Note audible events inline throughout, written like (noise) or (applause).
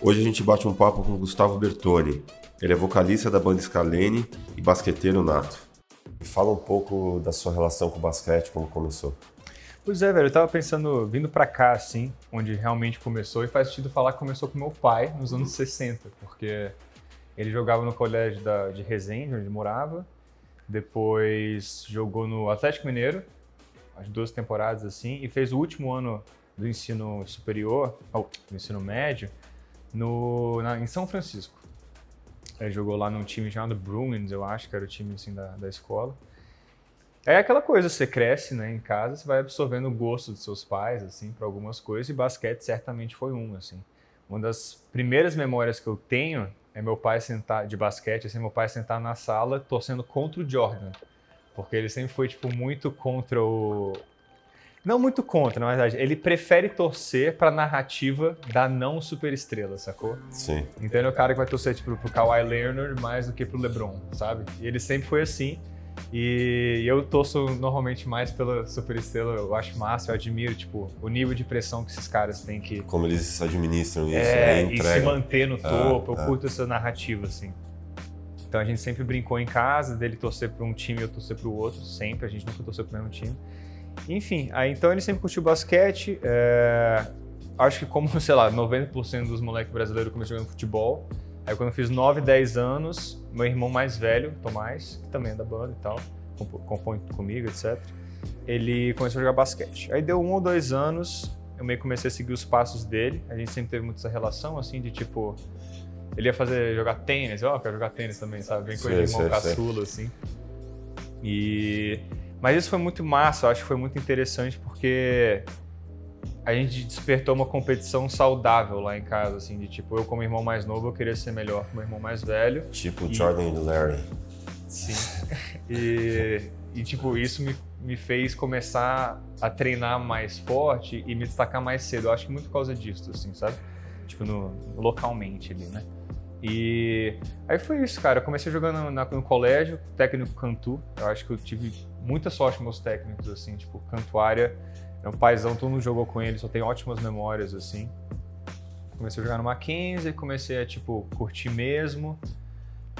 Hoje a gente bate um papo com Gustavo Bertoni. Ele é vocalista da banda Scalene e basqueteiro nato. Fala um pouco da sua relação com o basquete, como começou. Pois é, velho, eu tava pensando, vindo pra cá, assim, onde realmente começou, e faz sentido falar que começou com meu pai nos anos 60, porque ele jogava no colégio da, de Resende, onde morava, depois jogou no Atlético Mineiro, as duas temporadas assim, e fez o último ano do ensino superior, do ensino médio, no, na, em São Francisco. Ele jogou lá num time chamado Bruins, eu acho que era o time assim, da, da escola. É aquela coisa, você cresce né, em casa, você vai absorvendo o gosto dos seus pais, assim, para algumas coisas, e basquete certamente foi um, assim. Uma das primeiras memórias que eu tenho é meu pai sentar, de basquete, assim, meu pai sentar na sala torcendo contra o Jordan. Porque ele sempre foi, tipo, muito contra o... Não muito contra, na verdade. Ele prefere torcer pra narrativa da não superestrela, sacou? Sim. Então ele é o cara que vai torcer, tipo, pro Kawhi Leonard mais do que pro LeBron, sabe? E ele sempre foi assim. E eu torço normalmente mais pela superestrela, eu acho massa, eu admiro, tipo, o nível de pressão que esses caras têm que... Como eles administram isso, é, né? E se manter no Ah, topo, eu ah. curto essa narrativa, assim. Então a gente sempre brincou em casa, dele torcer para um time e eu torcer para o outro, sempre, a gente nunca torceu pro mesmo time. Enfim, aí então ele sempre curtiu basquete, é, acho que como, (laughs) sei lá, 90% dos moleques brasileiros começou jogando futebol, Aí quando eu fiz 9, 10 anos, meu irmão mais velho, Tomás, que também é da banda e tal, compõe comigo, etc. Ele começou a jogar basquete. Aí deu um ou dois anos, eu meio que comecei a seguir os passos dele. A gente sempre teve muito essa relação, assim, de tipo... Ele ia fazer, jogar tênis, ó, eu quero jogar tênis também, sabe? Bem coisa de Sei, irmão caçula, assim. E... Mas isso foi muito massa, eu acho que foi muito interessante porque a gente despertou uma competição saudável lá em casa, assim, de tipo, eu como irmão mais novo, eu queria ser melhor que meu irmão mais velho. Tipo E- Jordan e Larry. Sim. (laughs) E, e tipo, isso me, me fez começar a treinar mais forte e me destacar mais cedo. Eu acho que muito por causa disso, assim, sabe? Tipo, no, localmente ali, né? E aí foi isso, cara. Eu comecei jogando na- no colégio, técnico Cantu. Eu acho que eu tive muita sorte com meus técnicos, assim, tipo, Cantuária. É um paizão, todo mundo jogou com ele, só tem ótimas memórias, assim. Comecei a jogar no Mackenzie, comecei a, tipo, curtir mesmo.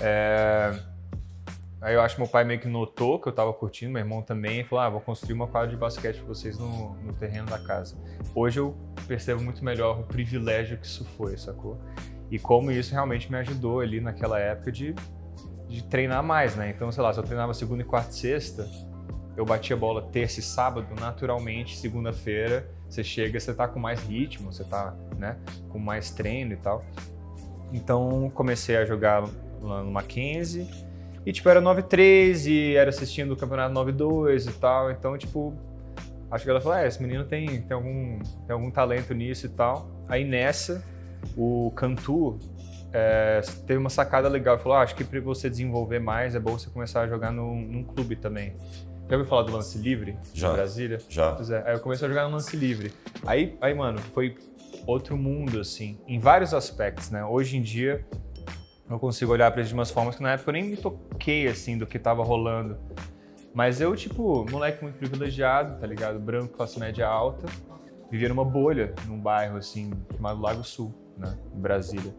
É, Aí eu acho que meu pai meio que notou que eu tava curtindo, meu irmão também, e falou: ah, vou construir uma quadra de basquete pra vocês no, no terreno da casa. Hoje eu percebo muito melhor o privilégio que isso foi, sacou? E como isso realmente me ajudou ali naquela época de, de treinar mais, né? Então, sei lá, se eu treinava segunda e quarta e sexta, eu batia bola terça e sábado, naturalmente, segunda-feira, você chega, você tá com mais ritmo, você tá, né, com mais treino e tal. Então, comecei a jogar lá no Mackenzie. E, tipo, era 9-3 e era assistindo o campeonato 9-2 e tal. Então, tipo, acho que ela falou: é, esse menino tem, tem, algum, tem algum talento nisso e tal. Aí nessa, o Cantu é, teve uma sacada legal. Ele falou: ah, acho que pra você desenvolver mais é bom você começar a jogar num, num clube também. Já ouviu falar do lance livre Já. em Brasília? Já. Pois é, aí eu comecei a jogar no lance livre. Aí, aí, mano, foi outro mundo, assim, em vários aspectos, né? Hoje em dia, eu consigo olhar pra isso de umas formas que na época eu nem me toquei, assim, do que tava rolando. Mas eu, tipo, moleque muito privilegiado, tá ligado? Branco, classe média alta, vivia numa bolha, num bairro, assim, chamado Lago Sul, né? Em Brasília.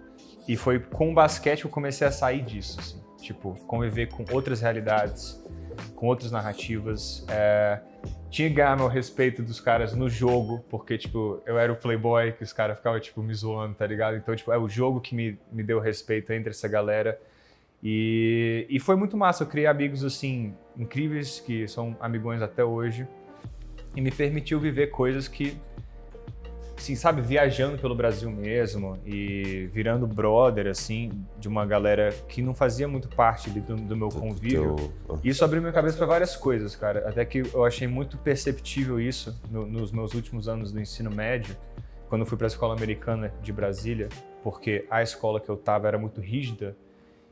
E foi com o basquete que eu comecei a sair disso, assim. Tipo, conviver com outras realidades, com outras narrativas. É, tinha que ganhar meu respeito dos caras no jogo, porque, tipo, eu era o playboy que os caras ficavam, tipo, me zoando, tá ligado? Então, tipo, é o jogo que me, me deu respeito entre essa galera. E, e foi muito massa, eu criei amigos, assim, incríveis, que são amigões até hoje. E me permitiu viver coisas que, assim, sabe, viajando pelo Brasil mesmo e virando brother, assim, de uma galera que não fazia muito parte do, do meu convívio. Teu- Isso abriu minha cabeça para várias coisas, cara. Até que eu achei muito perceptível isso no- nos meus últimos anos do ensino médio, quando eu fui para a escola americana de Brasília, porque a escola que eu tava era muito rígida.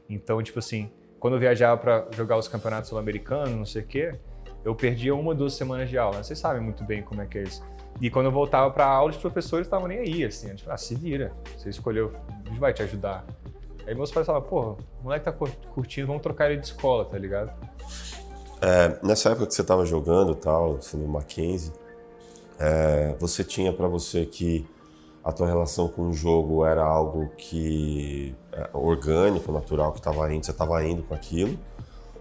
Então, tipo assim, quando eu viajava para jogar os campeonatos sul-americanos, não sei o quê, eu perdia uma ou duas semanas de aula. Vocês sabem muito bem como é que é isso. E quando eu voltava para aula, os professores estavam nem aí, assim. Tipo, ah, se vira. Você escolheu, a gente vai te ajudar. Aí meus pais falavam, porra, o moleque tá cur- curtindo, vamos trocar ele de escola, tá ligado? É, nessa época que você estava jogando tal, assim, no Mackenzie, é, você tinha para você que a tua relação com o jogo era algo que é, orgânico, natural, que estava indo, você estava indo com aquilo?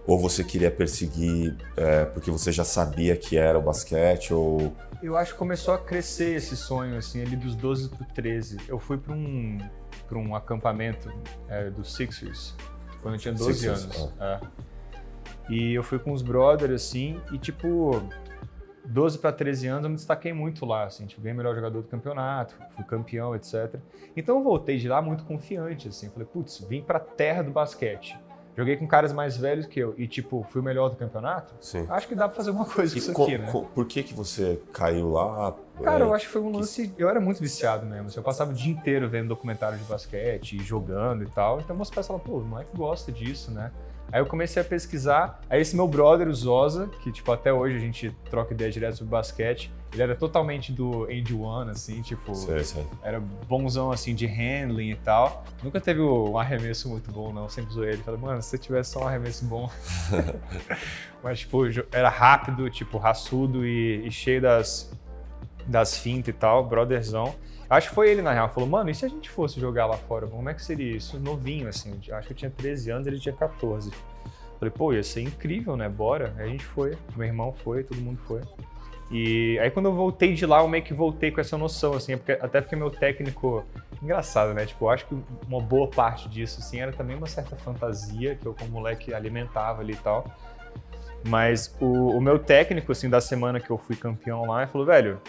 Ou você queria perseguir é, porque você já sabia que era o basquete? Ou... Eu acho que começou a crescer esse sonho, assim, ali dos 12 para 13. Eu fui para um, um acampamento é, dos Sixers, quando eu tinha 12 Sixers, anos. É. E eu fui com os brothers, assim, e tipo, 12 para 13 anos eu me destaquei muito lá, assim, tipo, bem melhor jogador do campeonato, fui campeão, etc. Então eu voltei de lá muito confiante, assim, falei, putz, vim pra terra do basquete. Joguei com caras mais velhos que eu e, tipo, fui o melhor do campeonato. Sim. Acho que dá pra fazer alguma coisa com isso aqui, né? por que que você caiu lá? Cara, é, eu acho que foi um lance... Eu era muito viciado mesmo. Assim, eu passava o dia inteiro vendo documentário de basquete, jogando e tal. Então pais falavam, pô, o moleque gosta disso, né? Aí eu comecei a pesquisar. Aí esse meu brother, o Zosa, que tipo até hoje a gente troca ideia direto sobre basquete, ele era totalmente do End One, assim, tipo, sei, sei. era bonzão assim de handling e tal. Nunca teve um arremesso muito bom, não. Sempre zoei ele. Falei, mano, se você tivesse só um arremesso bom. (laughs) Mas, tipo, era rápido, tipo, raçudo e, e cheio das, das fintas e tal, brotherzão. Acho que foi ele, na real, falou, mano, e se a gente fosse jogar lá fora, como é que seria isso? Novinho, assim, acho que eu tinha 13 anos, ele tinha 14. Falei, pô, ia ser incrível, né? Bora. Aí a gente foi, meu irmão foi, todo mundo foi. E aí quando eu voltei de lá, eu meio que voltei com essa noção, assim, porque, até porque meu técnico. Engraçado, né? Tipo, eu acho que uma boa parte disso, assim, era também uma certa fantasia que eu, como moleque, alimentava ali e tal. Mas o, o meu técnico, assim, da semana que eu fui campeão lá, ele falou, velho,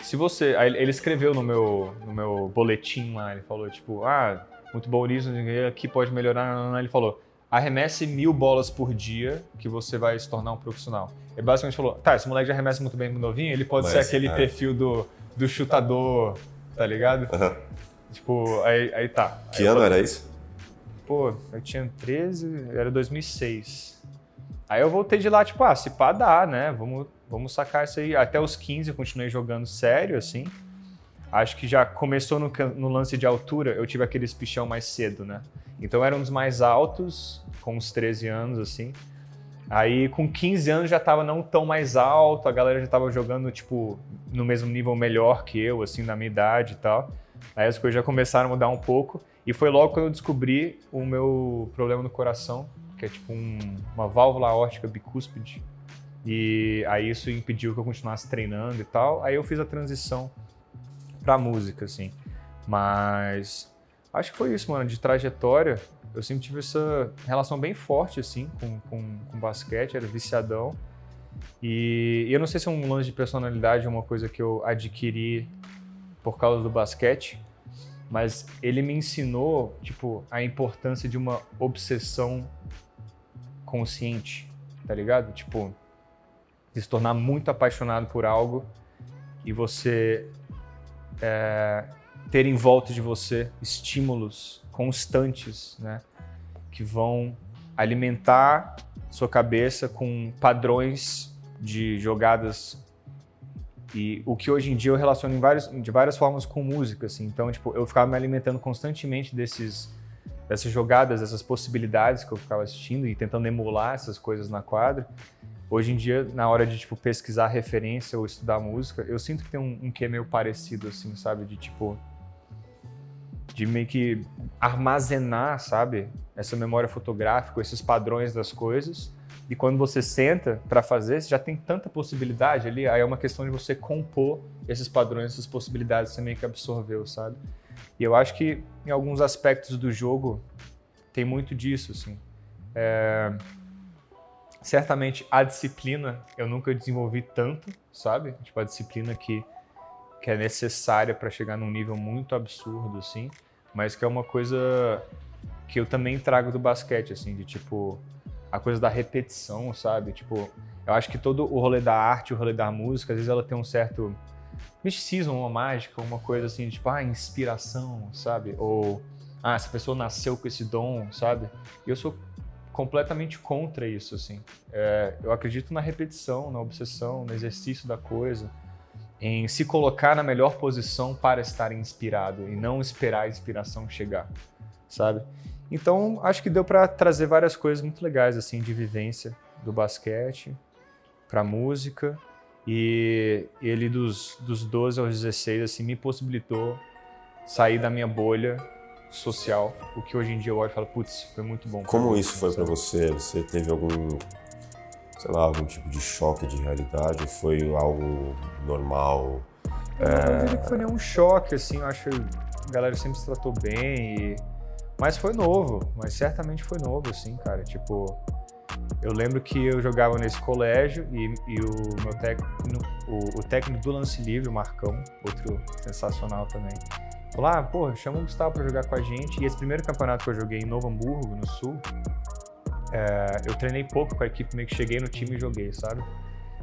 se você. Ele escreveu no meu, no meu boletim lá, ele falou, tipo, ah, muito bom isso, aqui pode melhorar. Ele falou, arremesse mil bolas por dia que você vai se tornar um profissional. Ele basicamente falou, tá, esse moleque já arremessa muito bem novinho, ele pode Mas, ser aquele é. perfil do, do chutador, tá ligado? Uhum. Tipo, aí, aí tá. Que aí ano falei, era isso? Pô, eu tinha 13, era 2006. Aí eu voltei de lá, tipo, ah, se pá dá, né? Vamos vamos sacar isso aí. Até os 15 eu continuei jogando sério, assim. Acho que já começou no, no lance de altura, eu tive aquele espichão mais cedo, né? Então era um dos mais altos, com uns 13 anos, assim. Aí com 15 anos já tava não tão mais alto, a galera já tava jogando, tipo, no mesmo nível melhor que eu, assim, na minha idade e tal. Aí as coisas já começaram a mudar um pouco. E foi logo quando eu descobri o meu problema no coração, que é tipo um, uma válvula aórtica bicúspide, e aí isso impediu que eu continuasse treinando e tal. Aí eu fiz a transição pra música, assim. Mas acho que foi isso, mano. De trajetória, eu sempre tive essa relação bem forte, assim, com, com, com basquete, era viciadão. E, e eu não sei se é um lance de personalidade ou uma coisa que eu adquiri por causa do basquete, mas ele me ensinou, tipo, a importância de uma obsessão consciente, tá ligado? Tipo, se tornar muito apaixonado por algo e você é, ter em volta de você estímulos constantes, né, que vão alimentar sua cabeça com padrões de jogadas e o que hoje em dia eu relaciono vários, de várias formas com música, assim. Então, tipo, eu ficava me alimentando constantemente desses dessas jogadas, dessas possibilidades que eu ficava assistindo e tentando emular essas coisas na quadra. Hoje em dia, na hora de tipo pesquisar referência ou estudar música, eu sinto que tem um, um que meio parecido assim, sabe, de tipo de meio que armazenar, sabe, essa memória fotográfica, esses padrões das coisas. E quando você senta para fazer, você já tem tanta possibilidade ali, aí é uma questão de você compor esses padrões, essas possibilidades, você meio que absorveu, sabe? E eu acho que em alguns aspectos do jogo tem muito disso, assim. É certamente a disciplina eu nunca desenvolvi tanto, sabe? Tipo, a disciplina que, que é necessária para chegar num nível muito absurdo, assim, mas que é uma coisa que eu também trago do basquete, assim, de tipo, a coisa da repetição, sabe? Tipo, eu acho que todo o rolê da arte, o rolê da música, às vezes ela tem um certo misticismo, uma mágica, uma coisa assim, tipo, ah, inspiração, sabe? Ou, ah, essa pessoa nasceu com esse dom, sabe? E eu sou completamente contra isso, assim. É, eu acredito na repetição, na obsessão, no exercício da coisa, em se colocar na melhor posição para estar inspirado e não esperar a inspiração chegar, sabe? Então, acho que deu para trazer várias coisas muito legais, assim, de vivência do basquete para música E ele, dos, dos 12 aos 16, assim, me possibilitou sair da minha bolha social, o que hoje em dia eu olho e falo, putz, foi muito bom. Como isso foi para você? Você teve algum, sei lá, algum tipo de choque de realidade? Ou foi algo normal? Eu não diria que foi nenhum choque, assim, eu acho que a galera sempre se tratou bem e... Mas foi novo, mas certamente foi novo, assim, cara, tipo... Eu lembro que eu jogava nesse colégio e, e o meu técnico, o, o, técnico do lance livre, o Marcão, outro sensacional também, falou: ah, pô, chama o Gustavo pra jogar com a gente. E esse primeiro campeonato que eu joguei em Novo Hamburgo, no Sul, é, eu treinei pouco com a equipe, meio que cheguei no time e joguei, sabe?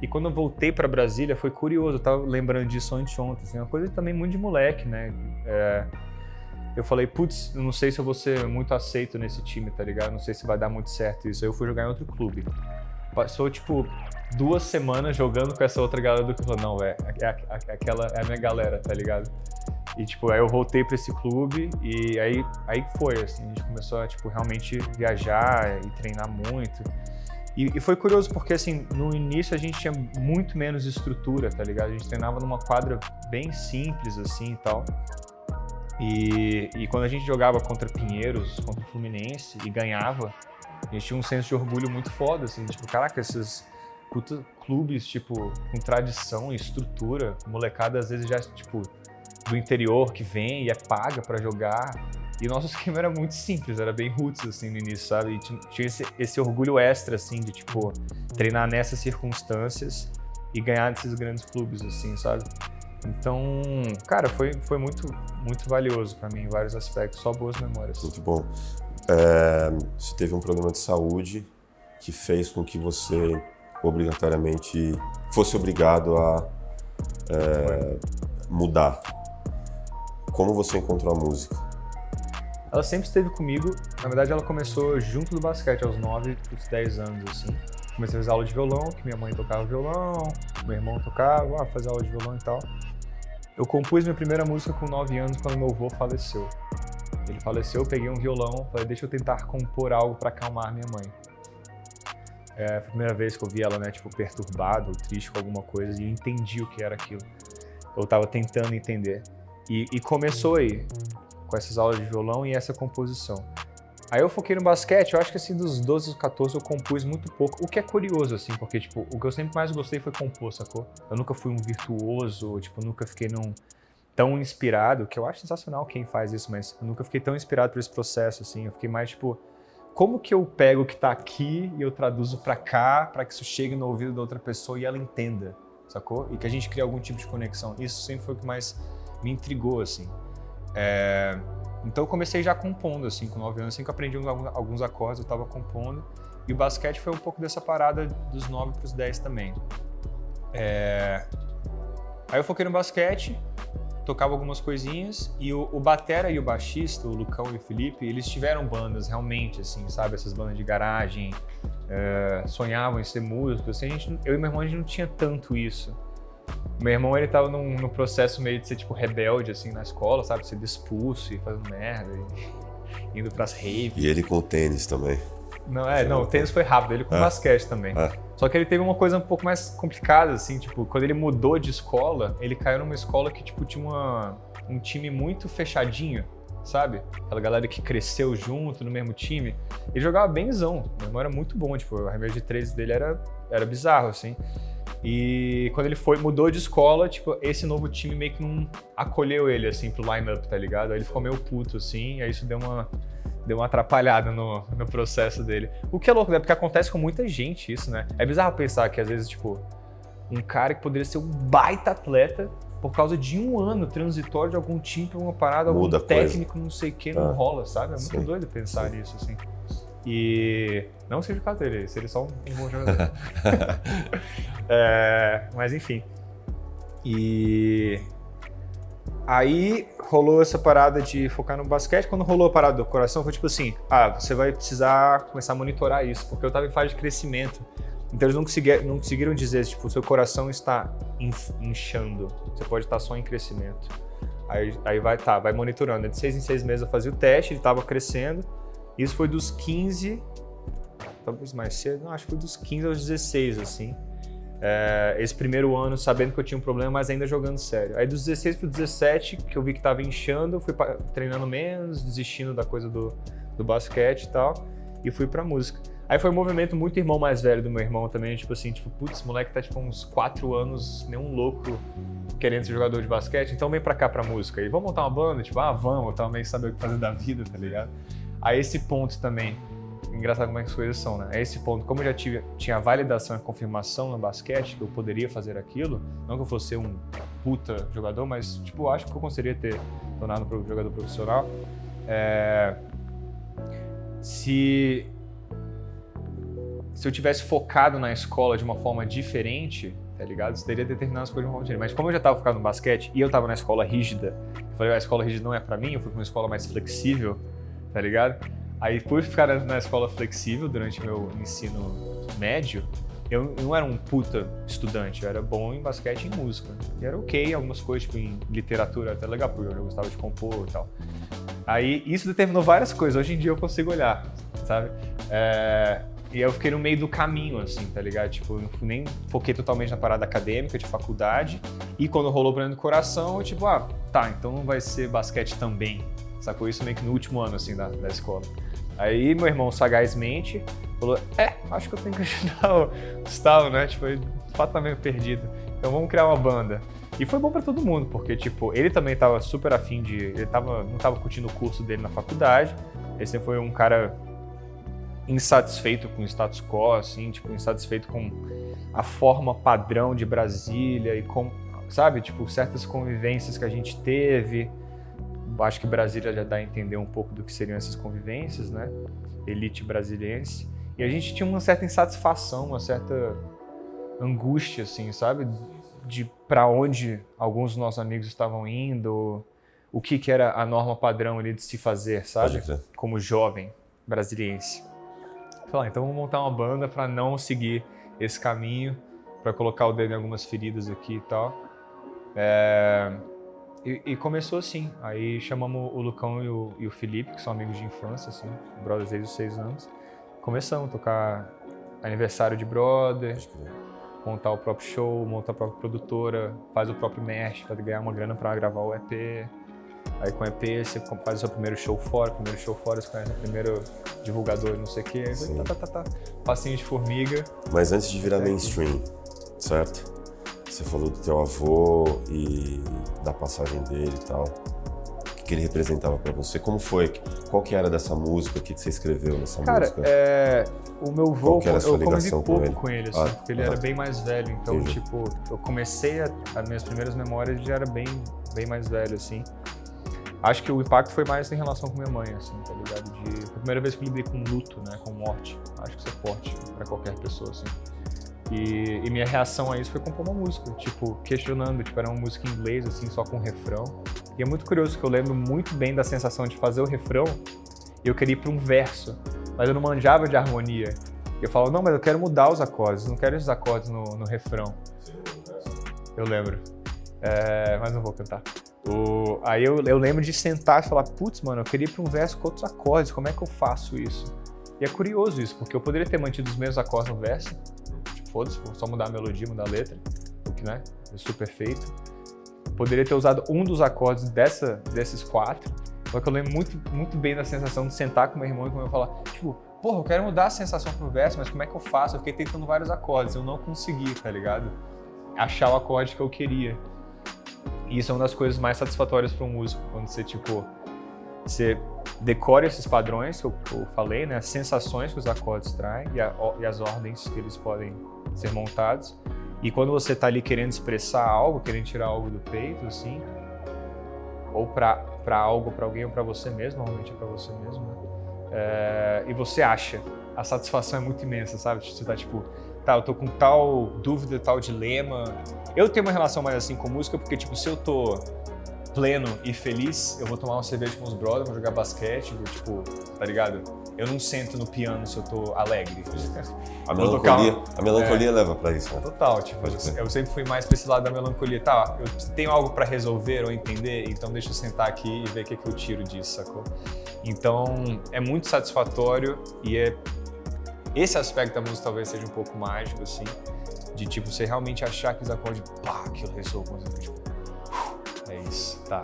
E quando eu voltei para Brasília, foi curioso, eu tava lembrando disso anteontem, assim, uma coisa também muito de moleque, né? É, eu falei, putz, não sei se eu vou ser muito aceito nesse time, tá ligado? Não sei se vai dar muito certo isso. Aí eu fui jogar em outro clube. Passou, tipo, duas semanas jogando com essa outra galera do falou, não, é, é, é, aquela é a minha galera, tá ligado? E, tipo, aí eu voltei para esse clube e aí, aí foi, assim, a gente começou a, tipo, realmente viajar e treinar muito. E, e, foi curioso porque, assim, no início a gente tinha muito menos estrutura, tá ligado? A gente treinava numa quadra bem simples, assim, e tal. E, e quando a gente jogava contra Pinheiros, contra o Fluminense e ganhava, a gente tinha um senso de orgulho muito foda, assim, tipo, caraca, esses clubes, tipo, com tradição e estrutura, molecada às vezes já, tipo, do interior que vem e é paga para jogar. E nosso (laughs) esquema era muito simples, era bem roots, assim, no início, sabe? E tinha esse, esse orgulho extra, assim, de, tipo, treinar nessas circunstâncias e ganhar desses grandes clubes, assim, sabe? Então, cara, foi, foi muito, muito valioso para mim em vários aspectos, só boas memórias. Muito bom. É, você teve um problema de saúde que fez com que você obrigatoriamente fosse obrigado a é, mudar. Como você encontrou a música? Ela sempre esteve comigo. Na verdade, ela começou junto do basquete, aos 9, aos 10 anos, assim. Comecei a fazer aula de violão, que minha mãe tocava violão, meu irmão tocava, ah, fazer aula de violão e tal. Eu compus minha primeira música com 9 anos quando meu avô faleceu. Ele faleceu, eu peguei um violão, falei, deixa eu tentar compor algo para acalmar minha mãe. É, a primeira vez que eu vi ela, né, tipo, perturbada ou triste com alguma coisa e eu entendi o que era aquilo. Eu tava tentando entender. E, e começou aí, com essas aulas de violão e essa composição. Aí eu foquei no basquete, eu acho que assim, dos 12 aos 14 eu compus muito pouco, o que é curioso, assim, porque, tipo, o que eu sempre mais gostei foi compor, sacou? Eu nunca fui um virtuoso, tipo, nunca fiquei num tão inspirado, que eu acho sensacional quem faz isso, mas eu nunca fiquei tão inspirado por esse processo, assim, eu fiquei mais, tipo, como que eu pego o que tá aqui e eu traduzo para cá, para que isso chegue no ouvido da outra pessoa e ela entenda, sacou? E que a gente crie algum tipo de conexão. Isso sempre foi o que mais me intrigou, assim. É... Então eu comecei já compondo, assim, com 9 anos, assim que aprendi alguns acordes, eu estava compondo. E o basquete foi um pouco dessa parada dos 9 para os 10 também. É... Aí eu foquei no basquete, tocava algumas coisinhas, e o, o batera e o baixista, o Lucão e o Felipe, eles tiveram bandas realmente, assim, sabe? Essas bandas de garagem, é... sonhavam em ser músicos. Assim, gente, eu e meu irmão, a gente não tinha tanto isso. Meu irmão, ele tava num, num, processo meio de ser, tipo, rebelde, assim, na escola, sabe? Ser expulso e fazendo merda, e (laughs) indo pras raves. E ele com o tênis também. Não, é, não, o tênis foi rápido, ele com é. basquete também. É. Só que ele teve uma coisa um pouco mais complicada, assim, tipo, quando ele mudou de escola, ele caiu numa escola que, tipo, tinha uma, um time muito fechadinho, sabe? Aquela galera que cresceu junto no mesmo time. Ele jogava benzão, meu irmão era muito bom, tipo, o arremesso de três dele era, era bizarro, assim. E quando ele foi, mudou de escola, tipo, esse novo time meio que não acolheu ele, assim, pro line-up, tá ligado? Aí ele ficou meio puto, assim, e aí isso deu uma, deu uma atrapalhada no, no processo dele. O que é louco, né? Porque acontece com muita gente isso, né? É bizarro pensar que às vezes, tipo, um cara que poderia ser um baita atleta, por causa de um ano transitório de algum time pra uma parada, Muda algum técnico, coisa. não sei o que, não ah, rola, sabe? É muito sim, doido pensar sim. nisso, assim. E não seja o caso dele, seria só um, um bom jogador. (laughs) é, mas enfim. E aí rolou essa parada de focar no basquete. Quando rolou a parada do coração, foi tipo assim: ah, você vai precisar começar a monitorar isso, porque eu estava em fase de crescimento. Então eles não conseguiram, não conseguiram dizer, tipo, seu coração está inchando, você pode estar só em crescimento. Aí, aí vai, tá, vai monitorando. De seis em seis meses eu fazia o teste, ele estava crescendo. Isso foi dos 15, talvez mais cedo, não, acho que foi dos 15 aos 16, assim. É, esse primeiro ano sabendo que eu tinha um problema, mas ainda jogando sério. Aí dos 16 pro 17, que eu vi que tava inchando, fui pra, treinando menos, desistindo da coisa do, do basquete e tal, e fui pra música. Aí foi um movimento muito irmão mais velho do meu irmão também, tipo assim, tipo, putz, moleque tá tipo uns 4 anos, nem um louco querendo ser jogador de basquete, então vem pra cá pra música. E vamos montar uma banda? Tipo, ah, vamos, tava meio saber o que fazer da vida, tá ligado? A esse ponto também, engraçado como é que as coisas são, né? A esse ponto, como eu já tive, tinha validação e confirmação no basquete que eu poderia fazer aquilo, não que eu fosse um puta jogador, mas, tipo, acho que eu conseguiria ter tornado um jogador profissional. É... Se se eu tivesse focado na escola de uma forma diferente, tá ligado? Você teria determinadas coisas de uma forma diferente. Mas como eu já estava focado no basquete e eu estava na escola rígida, eu falei, ah, a escola rígida não é para mim, eu fui para uma escola mais flexível, tá ligado? Aí por ficar na escola flexível durante meu ensino médio, eu não era um puta estudante, eu era bom em basquete e em música. E era ok, algumas coisas, tipo, em literatura até legal, porque eu gostava de compor e tal. Aí isso determinou várias coisas, hoje em dia eu consigo olhar, sabe? É, e eu fiquei no meio do caminho, assim, tá ligado? Tipo, eu nem foquei totalmente na parada acadêmica, de faculdade. E quando rolou dentro do coração, eu, tipo, ah, tá, então não vai ser basquete também. Sacou isso meio que no último ano, assim, da, da escola. Aí meu irmão sagazmente falou: É, acho que eu tenho que (laughs) ajudar o Gustavo, né? Tipo, ele de fato tá meio perdido. Então vamos criar uma banda. E foi bom para todo mundo, porque, tipo, ele também tava super afim de. Ele tava, não tava curtindo o curso dele na faculdade. Sempre foi um cara insatisfeito com o status quo, assim, tipo, insatisfeito com a forma padrão de Brasília e com, sabe, tipo, certas convivências que a gente teve. Acho que Brasília já dá a entender um pouco do que seriam essas convivências, né? Elite brasiliense. E a gente tinha uma certa insatisfação, uma certa angústia, assim, sabe? De para onde alguns dos nossos amigos estavam indo, o que, que era a norma padrão ali de se fazer, sabe? Como jovem brasiliense falar, então vamos montar uma banda para não seguir esse caminho, para colocar o dedo em algumas feridas aqui e tal. É, e, e, começou assim. Aí chamamos o Lucão e o, e o, Felipe, que são amigos de infância, assim, brothers desde os seis anos. Começamos a tocar aniversário de brother, montar o próprio show, montar a própria produtora, faz o próprio merch para ganhar uma grana para gravar o EP. Aí com o EP você faz o seu primeiro show fora, primeiro show fora, você conhece o primeiro divulgador, não sei o quê. Aí, tá, tá, tá, tá, passinho de formiga. Mas antes de virar mainstream, certo? Você falou do teu avô e da passagem dele e tal. O que ele representava para você? Como foi? Qual que era dessa música? O que você escreveu nessa Cara, música? É... o meu avô, eu convivi pouco com ele, com ele assim, ah, porque ele ah, era bem mais velho. Então, entendi. tipo, eu comecei a... as minhas primeiras memórias, ele já era bem, bem mais velho, assim. Acho que o impacto foi mais em relação com minha mãe, assim, tá ligado? De, foi a primeira vez que eu lidei com luto, né? Com morte. Acho que isso é forte para qualquer pessoa, assim. E, e, minha reação a isso foi compor uma música, tipo, questionando, tipo, era uma música em inglês, assim, só com refrão. E é muito curioso que eu lembro muito bem da sensação de fazer o refrão e eu queria ir pra um verso, mas eu não manjava de harmonia. Eu falo, não, mas eu quero mudar os acordes, não quero esses acordes no, no refrão. Eu lembro. É, mas não vou cantar. O, aí eu, eu lembro de sentar e falar, putz, mano, eu queria ir para um verso com outros acordes, como é que eu faço isso? E é curioso isso, porque eu poderia ter mantido os mesmos acordes no verso, foda-se, só mudar a melodia, mudar a letra, o que, né, é super feito. Poderia ter usado um dos acordes dessa, desses quatro, só que eu lembro muito, muito bem da sensação de sentar com meu irmão e com meu falar, tipo, porra, eu quero mudar a sensação pro verso, mas como é que eu faço? Eu fiquei tentando vários acordes, eu não consegui, tá ligado? Achar o acorde que eu queria. E isso é uma das coisas mais satisfatórias para um músico, quando você, tipo, você decora esses padrões que eu, eu falei, né? As sensações que os acordes traem e, a, e, as ordens que eles podem ser montados. E quando você está ali querendo expressar algo, querendo tirar algo do peito, assim, ou para algo, para alguém ou para você mesmo, normalmente é para você mesmo, né? É, e você acha, a satisfação é muito imensa, sabe? Você tá tipo, tá, eu tô com tal dúvida, tal dilema. Eu tenho uma relação mais assim com música, porque, tipo, se eu tô pleno e feliz, eu vou tomar uma cerveja com os brothers, vou jogar basquete, vou, tipo, tá ligado? Eu não sento no piano se eu tô alegre. A melancolia, a melancolia é, leva pra isso, né? Total, tipo, eu, eu, sempre fui mais pra esse lado da melancolia. Tá, eu tenho algo para resolver ou entender, então deixa eu sentar aqui e ver o que, que eu tiro disso, sacou? Então, é muito satisfatório e é esse aspecto da música talvez seja um pouco mágico, assim. De tipo, você realmente achar que os acordes, pá, aquilo ressoa com você, tipo, é isso, tá,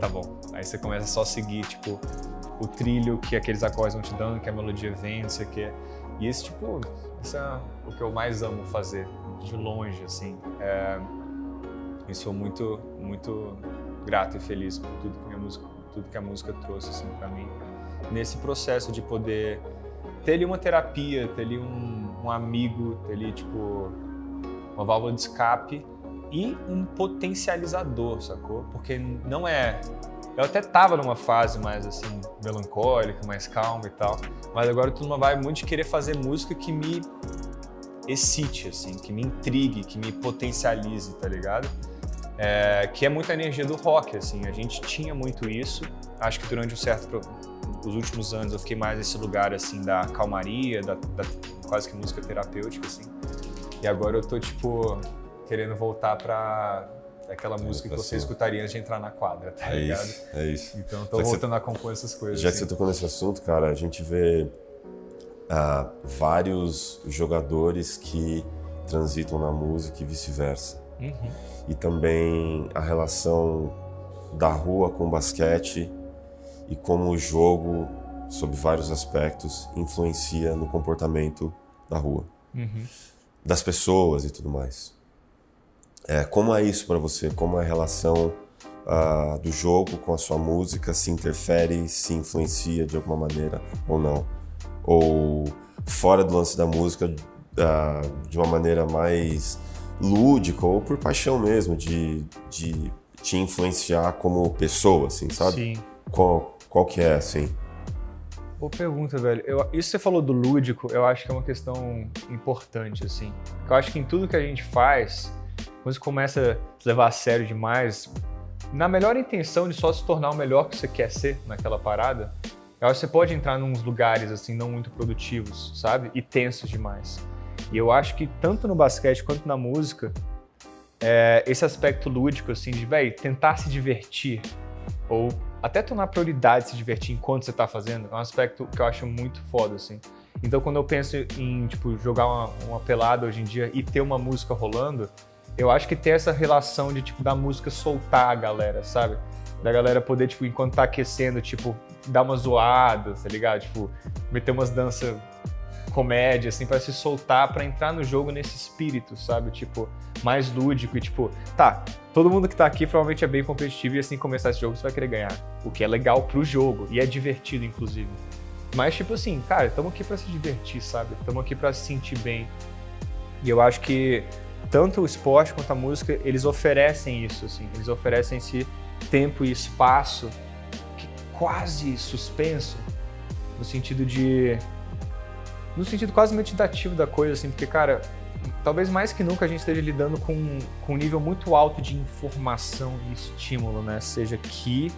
tá bom. Aí você começa só a seguir, tipo, o trilho que aqueles acordes vão te dando, que a melodia vem, não sei o quê. E esse, tipo, isso é o que eu mais amo fazer, de longe, assim. É, e sou muito, muito grato e feliz por tudo que, minha música, tudo que a música trouxe, assim, pra mim. Nesse processo de poder ter ali uma terapia, ter ali um, um amigo, ter ali, tipo, uma válvula de escape e um potencializador, sacou? Porque não é. Eu até tava numa fase mais assim, melancólica, mais calma e tal, mas agora eu tô numa vibe muito de querer fazer música que me excite, assim, que me intrigue, que me potencialize, tá ligado? É, que é muita energia do rock, assim, a gente tinha muito isso. Acho que durante um certo os últimos anos eu fiquei mais nesse lugar assim da calmaria, da, da quase que música terapêutica assim. E agora eu tô tipo querendo voltar para aquela música que você escutaria antes de entrar na quadra, tá é ligado? Isso, é isso. Então tô voltando você, a compor essas coisas. Já assim. que você tocou nesse assunto, cara, a gente vê ah, vários jogadores que transitam na música e vice-versa. Uhum. E também a relação da rua com o basquete e como o jogo, sob vários aspectos, influencia no comportamento da rua, uhum. das pessoas e tudo mais. É, como é isso para você? Como é a relação uh, do jogo com a sua música? Se interfere, se influencia de alguma maneira ou não? Ou fora do lance da música, uh, de uma maneira mais lúdica ou por paixão mesmo, de, de te influenciar como pessoa, assim, sabe? Sim. Qual, qual que é, assim? Boa pergunta, velho. Eu, isso que você falou do lúdico, eu acho que é uma questão importante, assim. Eu acho que em tudo que a gente faz, quando você começa a se levar a sério demais, na melhor intenção de só se tornar o melhor que você quer ser naquela parada, eu acho que você pode entrar nos lugares, assim, não muito produtivos, sabe? E tensos demais. E eu acho que tanto no basquete quanto na música, é, esse aspecto lúdico, assim, de, velho, tentar se divertir, ou até tornar prioridade se divertir enquanto você tá fazendo, é um aspecto que eu acho muito foda, assim. Então, quando eu penso em, tipo, jogar uma, uma pelada hoje em dia e ter uma música rolando, eu acho que ter essa relação de, tipo, da música soltar a galera, sabe? Da galera poder, tipo, enquanto tá aquecendo, tipo, dar uma zoada, tá ligado? Tipo, meter umas danças comédia, assim, para se soltar, para entrar no jogo nesse espírito, sabe? Tipo, mais lúdico e tipo, tá, todo mundo que tá aqui provavelmente é bem competitivo e assim começar esse jogo você vai querer ganhar. O que é legal pro jogo e é divertido, inclusive. Mas, tipo assim, cara, estamos aqui para se divertir, sabe? Estamos aqui para se sentir bem. E eu acho que tanto o esporte quanto a música, eles oferecem isso, assim. Eles oferecem esse tempo e espaço que quase suspenso, no sentido de no sentido quase meditativo da coisa, assim, porque, cara, talvez mais que nunca a gente esteja lidando com, com um nível muito alto de informação e estímulo, né? Seja aqui,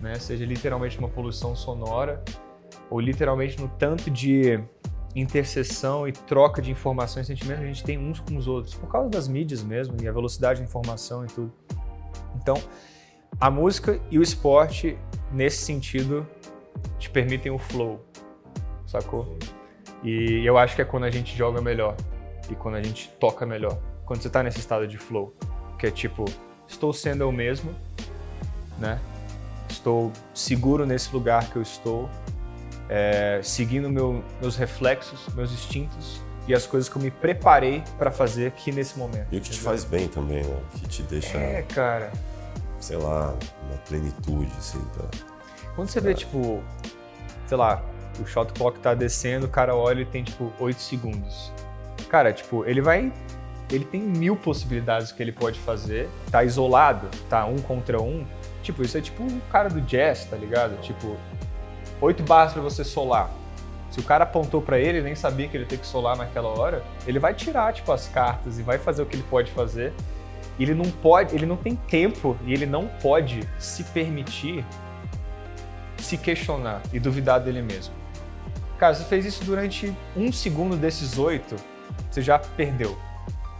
né? Seja literalmente uma poluição sonora, ou literalmente no tanto de interseção e troca de informações e sentimentos que a gente tem uns com os outros, por causa das mídias mesmo, e a velocidade de informação e tudo. Então, a música e o esporte, nesse sentido, te permitem o flow, sacou? E eu acho que é quando a gente joga melhor e quando a gente toca melhor. Quando você está nesse estado de flow, que é tipo, estou sendo eu mesmo, né? Estou seguro nesse lugar que eu estou, é, seguindo meu, meus reflexos, meus instintos e as coisas que eu me preparei para fazer aqui nesse momento. E o que te faz bem também, né? Que te deixa. É, cara. Sei lá, uma plenitude, assim. Pra... Quando você vê, tipo, sei lá, o shot clock tá descendo, o cara olha e tem tipo 8 segundos. Cara, tipo, ele vai. Ele tem mil possibilidades que ele pode fazer. Tá isolado, tá um contra um. Tipo, isso é tipo o cara do jazz, tá ligado? Tipo, oito barras para você solar. Se o cara apontou para ele, nem sabia que ele ter que solar naquela hora, ele vai tirar tipo as cartas e vai fazer o que ele pode fazer. Ele não pode, ele não tem tempo e ele não pode se permitir se questionar e duvidar dele mesmo. Cara, você fez isso durante um segundo desses oito, você já perdeu,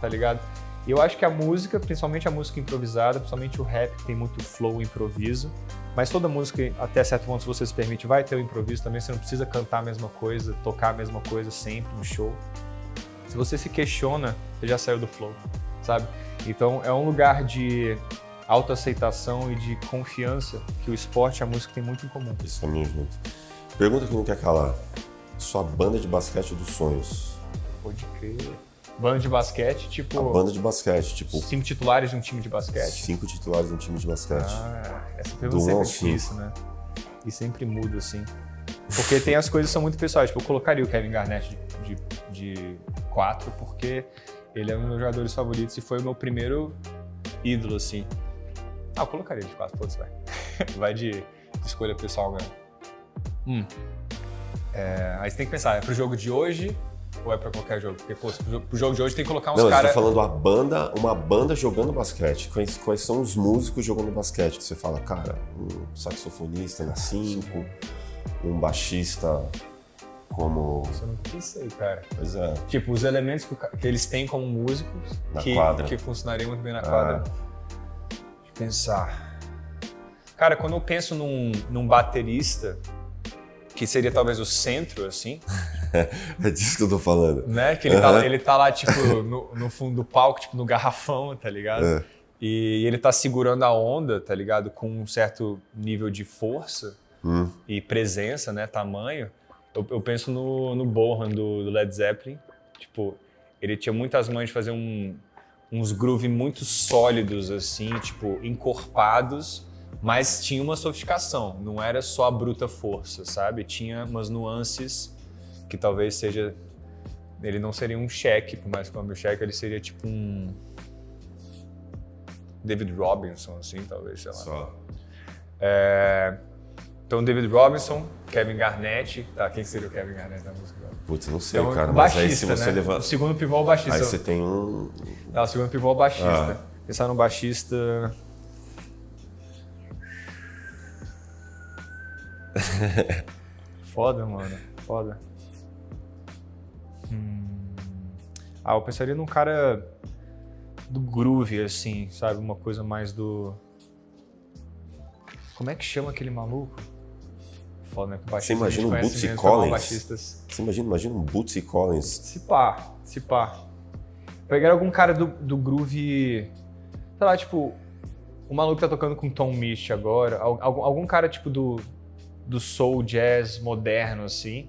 tá ligado? E eu acho que a música, principalmente a música improvisada, principalmente o rap, que tem muito flow, improviso, mas toda música, até certo ponto, se você se permite, vai ter o improviso também, você não precisa cantar a mesma coisa, tocar a mesma coisa sempre no show. Se você se questiona, você já saiu do flow, sabe? Então é um lugar de autoaceitação e de confiança que o esporte e a música têm muito em comum. Isso caminho junto. Pergunta que não quer calar. Sua banda de basquete dos sonhos. Pode crer. Banda de basquete, tipo. A banda de basquete, tipo. Cinco titulares de um time de basquete. Cinco titulares de um time de basquete. Ah, essa pergunta sempre é difícil, né? E sempre muda, assim. Porque tem as coisas que são muito pessoais. Tipo, eu colocaria o Kevin Garnett de, de, de quatro, porque ele é um dos meus jogadores favoritos e foi o meu primeiro ídolo, assim. Ah, eu colocaria de quatro, foda-se, vai. (laughs) vai de, de, escolha pessoal mesmo. Hum. É, aí você tem que pensar, é pro jogo de hoje ou é pra qualquer jogo? Porque, pô, pro jogo de hoje tem que colocar uns caras... Não, cara... eu tô falando a banda, uma banda jogando basquete. Quais, quais são os músicos jogando basquete? Que você fala, cara, um saxofonista na 5, um baixista como. Isso eu não pensei, cara. Pois é. Tipo, os elementos que, que eles têm como músicos na que, quadra. que funcionariam muito bem na quadra. Ah. Deixa eu pensar. Cara, quando eu penso num, num baterista, que seria talvez o centro, assim. É disso que eu tô falando. Né? Que ele, uhum. tá, ele tá lá, tipo, no, no, fundo do palco, tipo, no garrafão, tá ligado? É. E ele tá segurando a onda, tá ligado? Com um certo nível de força hum. e presença, né? Tamanho. Eu, eu penso no, no Bohan do, do, Led Zeppelin. Tipo, ele tinha muitas mães de fazer um, uns groove muito sólidos, assim, tipo, encorpados, mas tinha uma sofisticação. Não era só a bruta força, sabe? Tinha umas nuances que talvez seja. Ele não seria um cheque, por mais que o cheque, ele seria tipo um. David Robinson, assim, talvez, sei lá. Só. É, então, David Robinson, Kevin Garnett. Tá, quem seria o Kevin Garnett na música? Putz, não sei, então, cara. Baixista, mas aí se você né? levar. O segundo pivô é o baixista. Aí você tem um. Ah, o segundo pivô é o baixista. Ah. Pensar no baixista. (laughs) Foda, mano. Foda. Hum... Ah, eu pensaria num cara do groove, assim, sabe? Uma coisa mais do. Como é que chama aquele maluco? foda, né? Você imagina um Bootsy Collins? Você imagina, imagina um Bootsy Collins? Se pá, se pá. Pegar algum cara do, do groove, sei lá, tipo, o maluco tá tocando com Tom Misch agora, algum, algum cara tipo do, do soul jazz moderno, assim,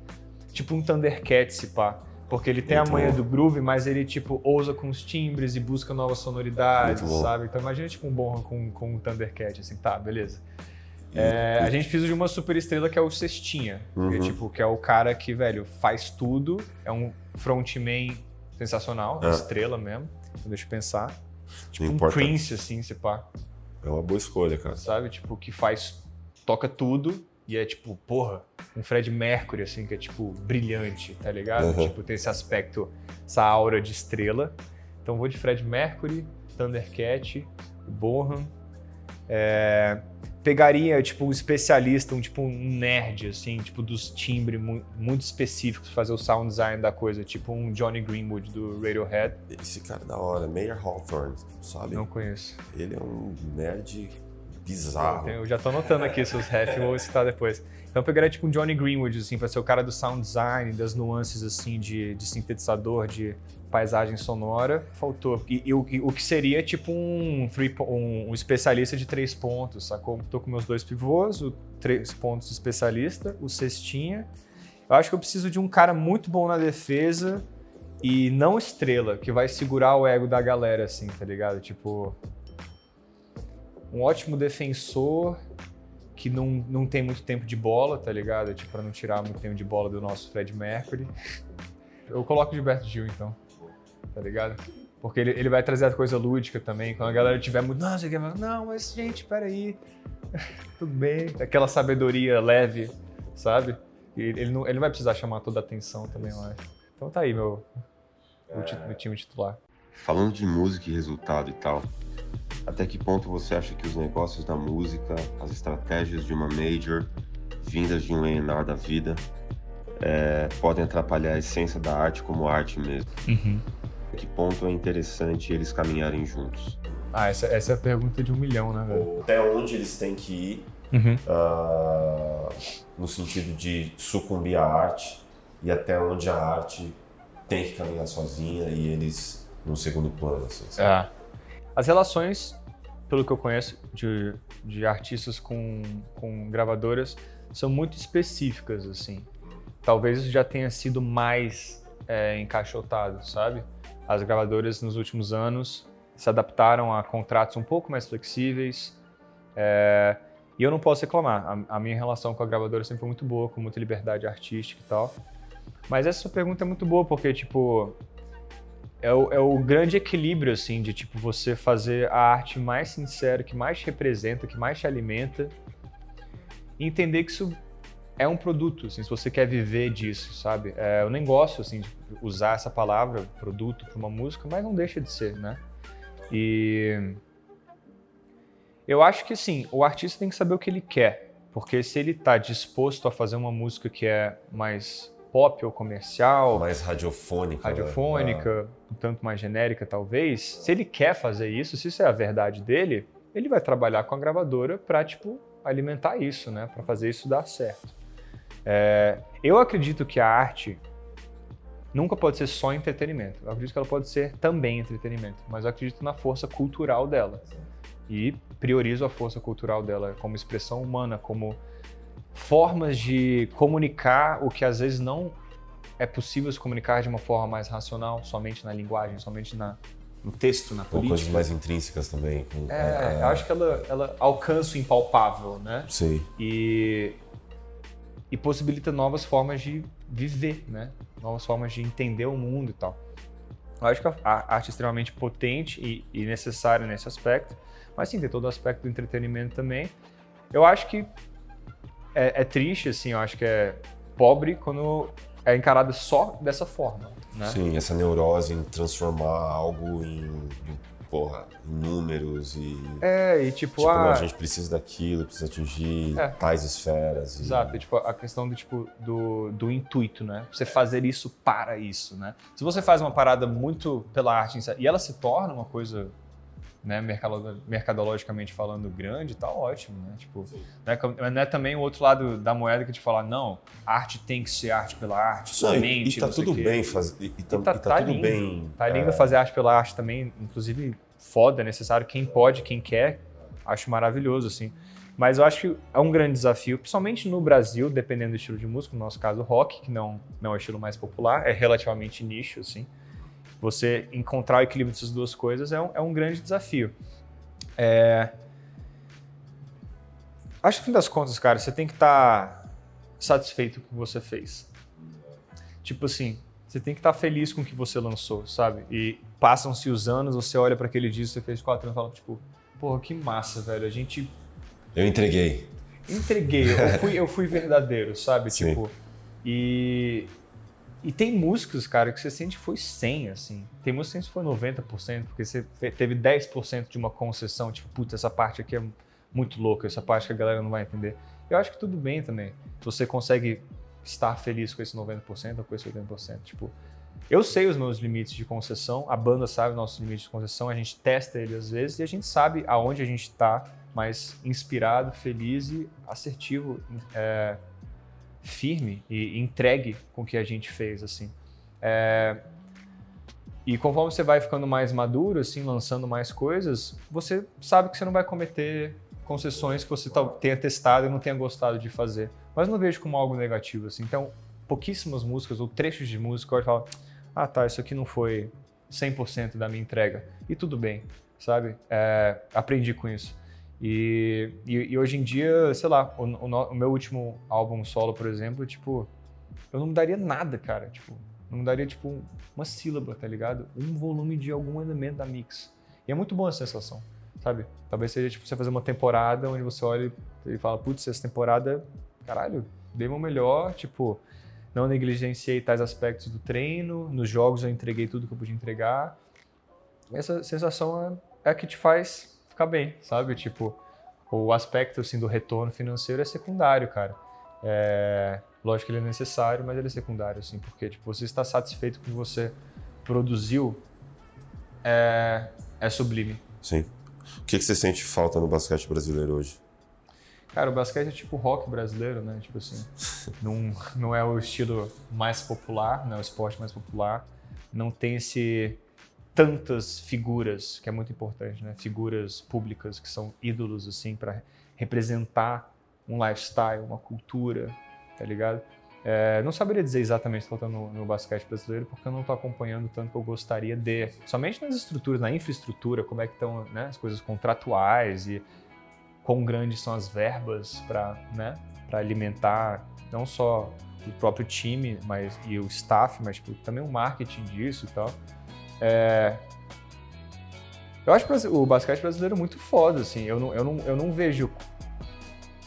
tipo um Thundercat, se pá. Porque ele tem Muito a manha bom. do groove, mas ele, tipo, ousa com os timbres e busca novas sonoridades, sabe? Então imagina, tipo, um bom com, com um Thundercat, assim, tá, beleza. É, a gente precisa de uma super estrela que é o Cestinha. Uhum. Que, é, tipo, que é o cara que, velho, faz tudo. É um frontman sensacional, é. estrela mesmo. Deixa eu pensar. Tipo um Prince, assim, se pá. É uma boa escolha, cara. Sabe? Tipo, que faz. toca tudo. E é tipo, porra, um Fred Mercury, assim, que é tipo brilhante, tá ligado? Uhum. Tipo, tem esse aspecto, essa aura de estrela. Então vou de Fred Mercury, Thundercat, Bohan. É, pegaria, tipo, um especialista, um tipo um nerd, assim, tipo, dos timbres mu muito específicos fazer o sound design da coisa, tipo um Johnny Greenwood do Radiohead. Esse cara é da hora, Mayer Hawthorne, sabe? Não conheço. Ele é um nerd bizarro. Eu, já tô anotando aqui seus refs, vou citar depois. Então eu pegaria tipo um Johnny Greenwood, assim, pra ser o cara do sound design, das nuances, assim, de, de sintetizador, de paisagem sonora, faltou. E, e, o, e, o, que seria tipo um, three, um, um, especialista de três pontos, sacou? Tô com meus dois pivôs, o três pontos especialista, o cestinha. Eu acho que eu preciso de um cara muito bom na defesa e não estrela, que vai segurar o ego da galera, assim, tá ligado? Tipo. Um ótimo defensor que não, não tem muito tempo de bola, tá ligado? Tipo, pra não tirar muito tempo de bola do nosso Fred Mercury. Eu coloco o Gilberto Gil, então tá ligado? Porque ele, ele vai trazer a coisa lúdica também. Quando a galera tiver muito, não, você quer, não, mas gente, peraí, (laughs) tudo bem. Aquela sabedoria leve, sabe? E ele não, ele não vai precisar chamar toda a atenção também, eu acho. Então tá aí, meu, é... meu time titular. Falando de música e resultado e tal, até que ponto você acha que os negócios da música, as estratégias de uma major, vindas de um A&R da vida, é, podem atrapalhar a essência da arte como arte mesmo? Uhum que ponto é interessante eles caminharem juntos? Ah, essa, essa é a pergunta de um milhão, né, velho? Até onde eles têm que ir uhum. uh, no sentido de sucumbir à arte e até onde a arte tem que caminhar sozinha e eles no segundo plano. Assim, sabe? É. As relações, pelo que eu conheço, de, de artistas com, com gravadoras são muito específicas, assim. Talvez isso já tenha sido mais é, encaixotado, sabe? As gravadoras nos últimos anos se adaptaram a contratos um pouco mais flexíveis. É, e eu não posso reclamar. A, a, minha relação com a gravadora sempre foi muito boa, com muita liberdade artística e tal. Mas essa pergunta é muito boa, porque, tipo, é o, é o, grande equilíbrio, assim, de, tipo, você fazer a arte mais sincera, que mais te representa, que mais te alimenta, e entender que isso é um produto, assim, se você quer viver disso, sabe? É, eu nem gosto, assim, de usar essa palavra, produto, para uma música, mas não deixa de ser, né? E eu acho que sim, o artista tem que saber o que ele quer, porque se ele está disposto a fazer uma música que é mais pop ou comercial, mais radiofônica, radiofônica, né? um tanto mais genérica talvez, se ele quer fazer isso, se isso é a verdade dele, ele vai trabalhar com a gravadora para tipo alimentar isso, né, para fazer isso dar certo. É, eu acredito que a arte nunca pode ser só entretenimento. Eu acredito que ela pode ser também entretenimento, mas eu acredito na força cultural dela. E priorizo a força cultural dela como expressão humana, como formas de comunicar o que às vezes não é possível se comunicar de uma forma mais racional, somente na linguagem, somente na, no texto, na política. Ou coisas mais intrínsecas também. É, é, eu acho que ela, ela alcança o impalpável, né? Sim. E, e possibilita novas formas de viver, né? Novas formas de entender o mundo e tal. Eu acho que a arte é extremamente potente e, e necessária nesse aspecto, mas sim, tem todo o aspecto do entretenimento também. Eu acho que é, é triste, assim, eu acho que é pobre quando é encarado só dessa forma, né? Sim, essa neurose em transformar algo em, em porra, números e. É, e tipo, tipo a... a gente precisa daquilo, precisa atingir é. tais esferas. Exato, e, tipo, a questão do, tipo, do, do intuito, né? Você fazer isso para isso, né? Se você faz uma parada muito pela arte e ela se torna uma coisa né, mercadologicamente falando grande, tá ótimo, né? Tipo, não é, não é, também o outro lado da moeda que te falar, não, arte tem que ser arte pela arte, somente. E, e tá tudo bem fazer. E, e, tá, tá, tá, tudo lindo. bem. Tá lindo é... fazer arte pela arte também, inclusive foda, é necessário. Quem pode, quem quer, acho maravilhoso, assim. Mas eu acho que é um grande desafio, principalmente no Brasil, dependendo do estilo de música, no nosso caso, rock, que não, não é o estilo mais popular, é relativamente nicho, assim. Você encontrar o equilíbrio dessas duas coisas é um, é um grande desafio. É... Acho que no fim das contas, cara, você tem que estar tá satisfeito com o que você fez. Tipo assim, você tem que estar tá feliz com o que você lançou, sabe? E passam-se os anos, você olha para aquele disco que você fez quatro anos e fala, tipo, porra, que massa, velho. A gente. Eu entreguei. Entreguei, eu fui, eu fui verdadeiro, sabe? (laughs) Sim. Tipo. E, e tem músicas, cara, que você sente que foi 100, assim. Tem músicas que foi 90%, porque você teve 10% de uma concessão, tipo, putz, essa parte aqui é muito louca, essa parte que a galera não vai entender. Eu acho que tudo bem também. Você consegue estar feliz com esse 90% ou com esse 80%. Tipo, eu sei os meus limites de concessão, a banda sabe os nossos limites de concessão, a gente testa ele às vezes e a gente sabe aonde a gente está mais inspirado, feliz e assertivo é, firme e entregue com o que a gente fez, assim. É, e conforme você vai ficando mais maduro, assim, lançando mais coisas, você sabe que você não vai cometer concessões que você tenha testado e não tenha gostado de fazer. Mas não vejo como algo negativo, assim. Então, pouquíssimas músicas ou trechos de música eu falo, ah, tá, isso aqui não foi 100% da minha entrega. E tudo bem, sabe? É, aprendi com isso. E, e, e, hoje em dia, sei lá, o, o, o, meu último álbum solo, por exemplo, tipo, eu não mudaria nada, cara. Tipo, não mudaria, tipo, uma sílaba, tá ligado? Um volume de algum elemento da mix. E é muito boa a sensação, sabe? Talvez seja, tipo, você fazer uma temporada onde você olha e fala, putz, essa temporada, caralho, dei meu melhor, tipo, não negligenciei tais aspectos do treino, nos jogos eu entreguei tudo que eu podia entregar. Essa sensação é, é a que te faz ficar bem, sabe? Tipo, o aspecto assim do retorno financeiro é secundário, cara. É, lógico que ele é necessário, mas ele é secundário, assim, porque tipo, você está satisfeito com o que você produziu é, é sublime. Sim. O que, que você sente falta no basquete brasileiro hoje? Cara, o basquete é tipo rock brasileiro, né? Tipo assim, (laughs) não, não é o estilo mais popular, não é o esporte mais popular. não tem esse tantas figuras, que é muito importante, né? Figuras públicas que são ídolos assim para representar um lifestyle, uma cultura, tá ligado? É, não saberia dizer exatamente o que no, no basquete brasileiro, porque eu não estou acompanhando tanto que eu gostaria de. Somente nas estruturas, na infraestrutura, como é que estão né, as coisas contratuais e quão grandes são as verbas para né, alimentar não só o próprio time mas, e o staff, mas tipo, também o marketing disso e tal. É... Eu acho o basquete brasileiro muito foda, assim. Eu não, eu não, eu não vejo,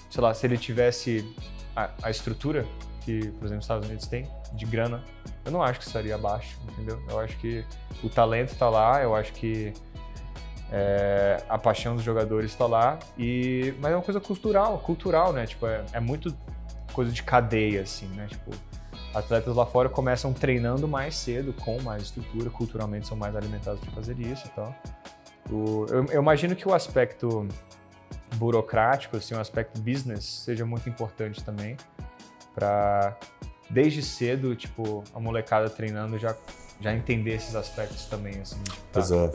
sei lá, se ele tivesse a, a estrutura que, por exemplo, os Estados Unidos tem, de grana, eu não acho que estaria abaixo, entendeu? Eu acho que o talento está lá, eu acho que é, a paixão dos jogadores está lá, e, mas é uma coisa cultural, cultural, né? Tipo, é, é muito coisa de cadeia, assim, né? Tipo, atletas lá fora começam treinando mais cedo, com mais estrutura, culturalmente são mais alimentados para fazer isso e tal. O, eu, eu, imagino que o aspecto burocrático, assim, o aspecto business seja muito importante também para desde cedo, tipo, a molecada treinando já já entender esses aspectos também, assim. Tá? Pois é.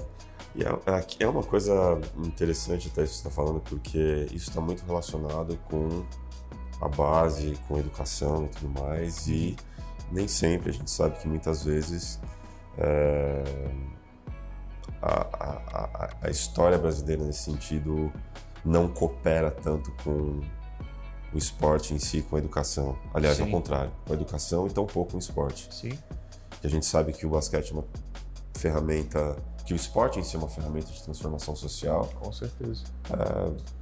E é, é, é uma coisa interessante até isso que você está falando, porque isso está muito relacionado com a base, com a educação e tudo mais, e nem sempre a gente sabe que muitas vezes é, a, a, a, história brasileira nesse sentido não coopera tanto com o esporte em si com a educação. Aliás, Sim. ao contrário, com a educação e tão pouco com o esporte. Sim. Que a gente sabe que o basquete é uma ferramenta, que o esporte em si é uma ferramenta de transformação social. Com certeza.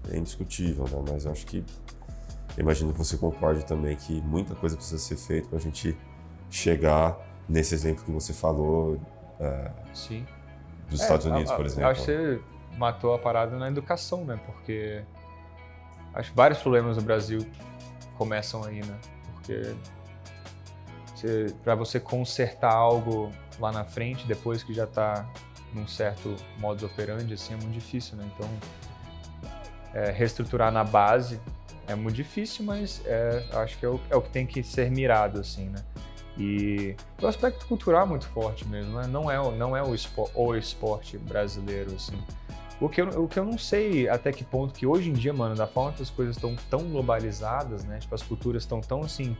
É, é indiscutível, né? Mas acho que imagino que você concorde também que muita coisa precisa ser feita para a gente chegar nesse exemplo que você falou. É, Sim. Dos é, Estados Unidos, a, a, por exemplo. Acho que você matou a parada na educação, né? Porque acho que vários problemas no Brasil começam aí, né? Porque para você consertar algo lá na frente, depois que já está num certo modus operandi, assim, é muito difícil, né? Então, é, reestruturar na base é muito difícil, mas é, acho que é o, é o, que tem que ser mirado, assim, né? E o aspecto cultural é muito forte mesmo, né? Não é, não é o, esporte, o esporte brasileiro, assim. O que, eu, o que eu não sei até que ponto que hoje em dia, mano, da forma que as coisas estão tão globalizadas, né? Tipo, as culturas estão tão assim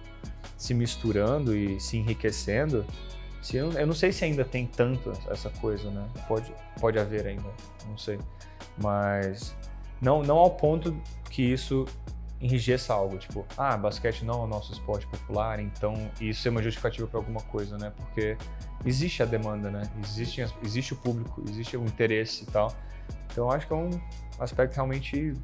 se misturando e se enriquecendo. Se eu, eu não sei se ainda tem tanto essa coisa, né? Pode, pode haver ainda, não sei. Mas não, não ao ponto que isso enrijeça algo, tipo, ah, basquete não é o nosso esporte popular, então isso é uma justificativa para alguma coisa, né? Porque existe a demanda, né? Existe, existe o público, existe o interesse e tal. Então acho que é um aspecto realmente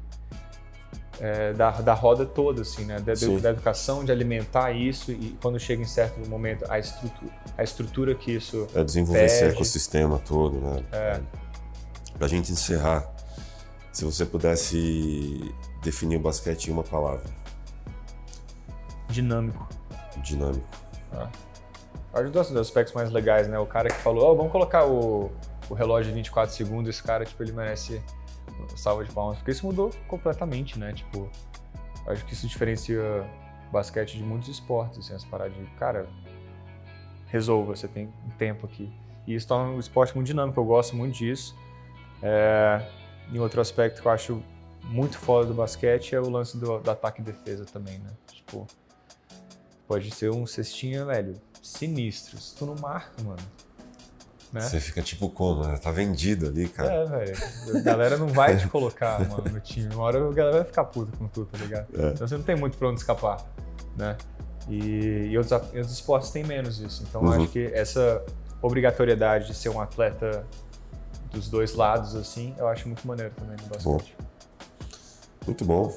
é, da, da roda toda, assim, né? Da, da, educação, de alimentar isso e quando chega em certo momento a estrutura, a estrutura que isso. É desenvolver pede. esse ecossistema todo, né? É. Pra gente encerrar, se você pudesse definir o basquete em uma palavra. Dinâmico. Dinâmico. Ah. Acho dos aspectos mais legais, né? O cara que falou, oh, vamos colocar o o relógio de 24 segundos, esse cara, tipo, ele merece salva de palmas. Porque isso mudou completamente, né? Tipo, acho que isso diferencia basquete de muitos esportes, assim, as paradas de, cara, resolva, você tem um tempo aqui. E isso torna um esporte muito dinâmico, eu gosto muito disso. É, e outro aspecto que eu acho muito foda do basquete é o lance do, do ataque e defesa também, né? Tipo, pode ser um cestinha, velho, sinistro. Se tu não marca, mano, né? Você fica tipo como? Né? Tá vendido ali, cara. É, velho. A galera não vai te colocar, mano, no time. Uma hora a galera vai ficar puta com tudo, tá ligado? É. Então você não tem muito pra onde escapar, né? E, e outros, outros esportes têm menos isso. Então uhum. acho que essa obrigatoriedade de ser um atleta dos dois lados, assim, eu acho muito maneiro também no basquete. Bom. Muito bom.